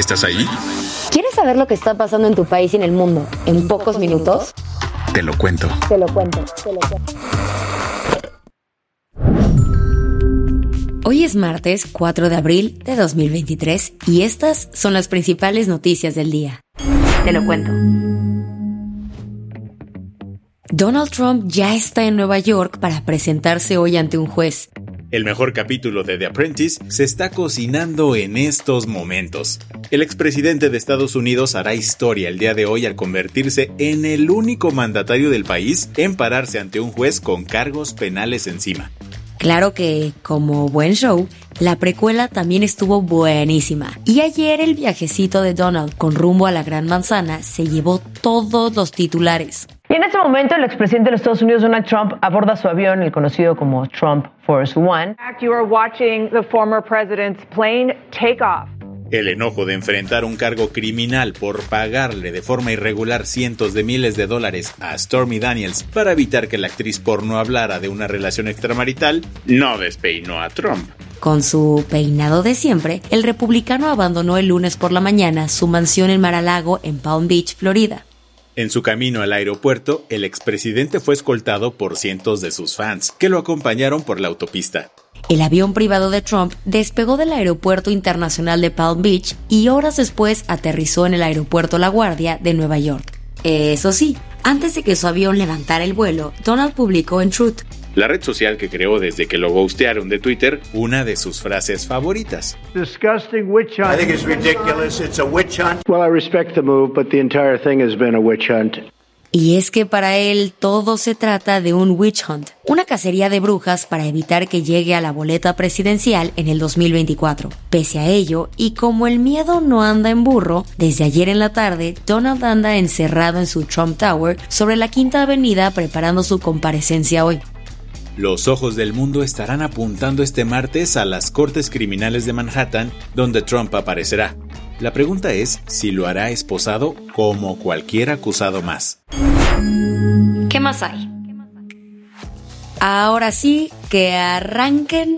¿Estás ahí? ¿Quieres saber lo que está pasando en tu país y en el mundo en pocos minutos? Te lo cuento. Te lo cuento, te lo cuento. Hoy es martes 4 de abril de 2023 y estas son las principales noticias del día. Te lo cuento. Donald Trump ya está en Nueva York para presentarse hoy ante un juez. El mejor capítulo de The Apprentice se está cocinando en estos momentos. El expresidente de Estados Unidos hará historia el día de hoy al convertirse en el único mandatario del país en pararse ante un juez con cargos penales encima. Claro que, como buen show, la precuela también estuvo buenísima. Y ayer el viajecito de Donald con rumbo a la Gran Manzana se llevó todos los titulares. Y en este momento el expresidente de los Estados Unidos, Donald Trump, aborda su avión, el conocido como Trump Force One. You are watching the former president's plane take off. El enojo de enfrentar un cargo criminal por pagarle de forma irregular cientos de miles de dólares a Stormy Daniels para evitar que la actriz porno hablara de una relación extramarital no despeinó a Trump. Con su peinado de siempre, el republicano abandonó el lunes por la mañana su mansión en Mar-a-Lago en Palm Beach, Florida. En su camino al aeropuerto, el expresidente fue escoltado por cientos de sus fans, que lo acompañaron por la autopista. El avión privado de Trump despegó del Aeropuerto Internacional de Palm Beach y horas después aterrizó en el Aeropuerto La Guardia de Nueva York. Eso sí, antes de que su avión levantara el vuelo, Donald publicó en Truth. La red social que creó desde que lo ghostearon de Twitter, una de sus frases favoritas. Disgusting witch hunt. I think it's ridiculous. It's a witch hunt. Well, I respect the move, but the entire thing has been a witch hunt. Y es que para él todo se trata de un witch hunt, una cacería de brujas para evitar que llegue a la boleta presidencial en el 2024. Pese a ello, y como el miedo no anda en burro, desde ayer en la tarde, Donald anda encerrado en su Trump Tower sobre la Quinta Avenida preparando su comparecencia hoy. Los ojos del mundo estarán apuntando este martes a las Cortes Criminales de Manhattan, donde Trump aparecerá. La pregunta es si lo hará esposado como cualquier acusado más. ¿Qué más hay? Ahora sí, que arranquen.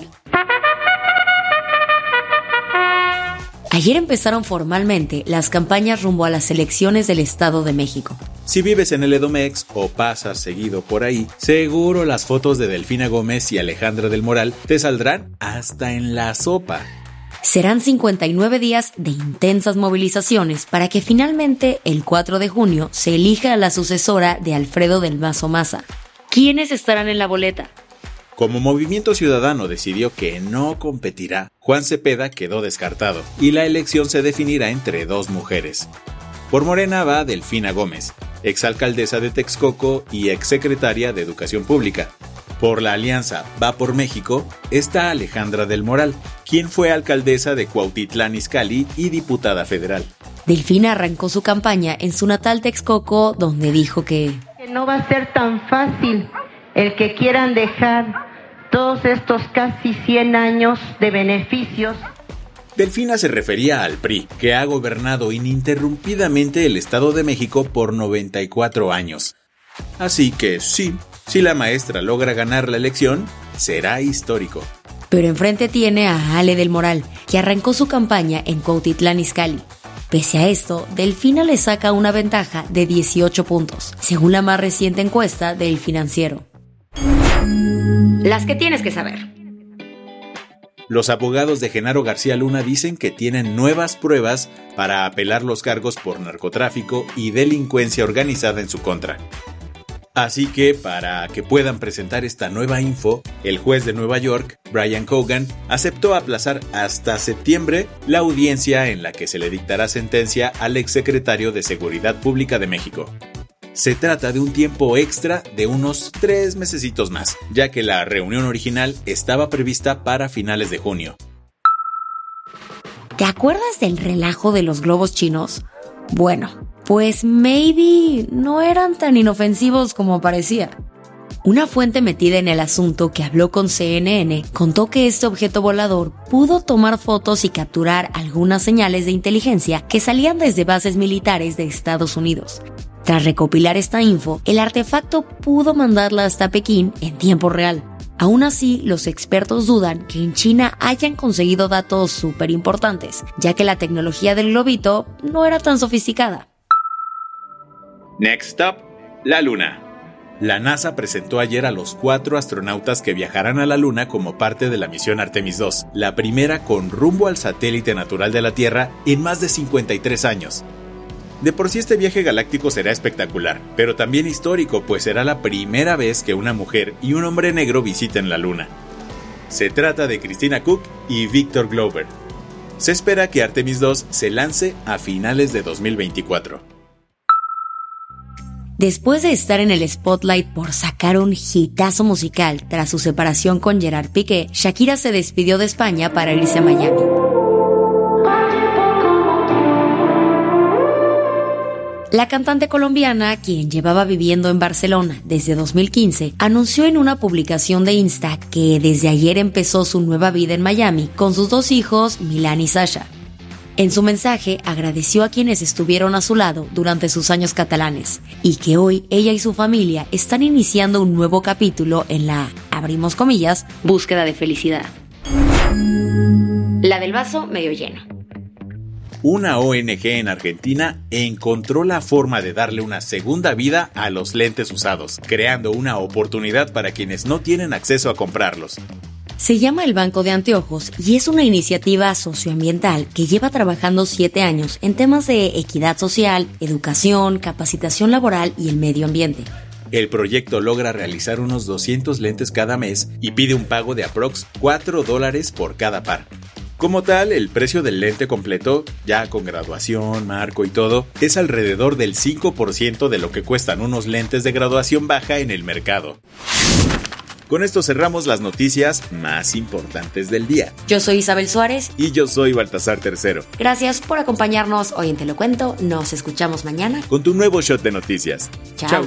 Ayer empezaron formalmente las campañas rumbo a las elecciones del Estado de México. Si vives en el Edomex o pasas seguido por ahí, seguro las fotos de Delfina Gómez y Alejandra del Moral te saldrán hasta en la sopa. Serán 59 días de intensas movilizaciones para que finalmente el 4 de junio se elija a la sucesora de Alfredo del Mazo Maza. ¿Quiénes estarán en la boleta? Como Movimiento Ciudadano decidió que no competirá, Juan Cepeda quedó descartado y la elección se definirá entre dos mujeres. Por Morena va Delfina Gómez, exalcaldesa de Texcoco y exsecretaria de Educación Pública. Por la alianza Va por México está Alejandra del Moral, quien fue alcaldesa de Cuautitlán Izcalli y diputada federal. Delfina arrancó su campaña en su natal Texcoco, donde dijo que Que no va a ser tan fácil el que quieran dejar todos estos casi 100 años de beneficios. Delfina se refería al PRI, que ha gobernado ininterrumpidamente el Estado de México por 94 años. Así que sí, si la maestra logra ganar la elección, será histórico. Pero enfrente tiene a Ale del Moral, que arrancó su campaña en Cuautitlán Izcalli. Pese a esto, Delfina le saca una ventaja de 18 puntos, según la más reciente encuesta del financiero. Las que tienes que saber. Los abogados de Genaro García Luna dicen que tienen nuevas pruebas para apelar los cargos por narcotráfico y delincuencia organizada en su contra. Así que, para que puedan presentar esta nueva info, el juez de Nueva York, Brian Cogan, aceptó aplazar hasta septiembre la audiencia en la que se le dictará sentencia al exsecretario de Seguridad Pública de México. Se trata de un tiempo extra de unos tres mesecitos más, ya que la reunión original estaba prevista para finales de junio. ¿Te acuerdas del relajo de los globos chinos? Bueno, pues maybe no eran tan inofensivos como parecía. Una fuente metida en el asunto que habló con CNN contó que este objeto volador pudo tomar fotos y capturar algunas señales de inteligencia que salían desde bases militares de Estados Unidos. Tras recopilar esta info, el artefacto pudo mandarla hasta Pekín en tiempo real. Aún así, los expertos dudan que en China hayan conseguido datos súper importantes, ya que la tecnología del globito no era tan sofisticada. Next up, la Luna. La NASA presentó ayer a los cuatro astronautas que viajarán a la Luna como parte de la misión Artemis 2, la primera con rumbo al satélite natural de la Tierra en más de 53 años. De por sí este viaje galáctico será espectacular, pero también histórico, pues será la primera vez que una mujer y un hombre negro visiten la Luna. Se trata de Christina Cook y Victor Glover. Se espera que Artemis 2 se lance a finales de 2024. Después de estar en el spotlight por sacar un hitazo musical tras su separación con Gerard Piqué, Shakira se despidió de España para irse a Miami. La cantante colombiana, quien llevaba viviendo en Barcelona desde 2015, anunció en una publicación de Insta que desde ayer empezó su nueva vida en Miami con sus dos hijos, Milan y Sasha. En su mensaje agradeció a quienes estuvieron a su lado durante sus años catalanes y que hoy ella y su familia están iniciando un nuevo capítulo en la, abrimos comillas, búsqueda de felicidad. La del vaso medio lleno. Una ONG en Argentina encontró la forma de darle una segunda vida a los lentes usados, creando una oportunidad para quienes no tienen acceso a comprarlos. Se llama el Banco de Anteojos y es una iniciativa socioambiental que lleva trabajando siete años en temas de equidad social, educación, capacitación laboral y el medio ambiente. El proyecto logra realizar unos 200 lentes cada mes y pide un pago de aprox 4 dólares por cada par. Como tal, el precio del lente completo, ya con graduación, marco y todo, es alrededor del 5% de lo que cuestan unos lentes de graduación baja en el mercado. Con esto cerramos las noticias más importantes del día. Yo soy Isabel Suárez. Y yo soy Baltasar Tercero. Gracias por acompañarnos hoy en Te lo Cuento. Nos escuchamos mañana. Con tu nuevo shot de noticias. Chao.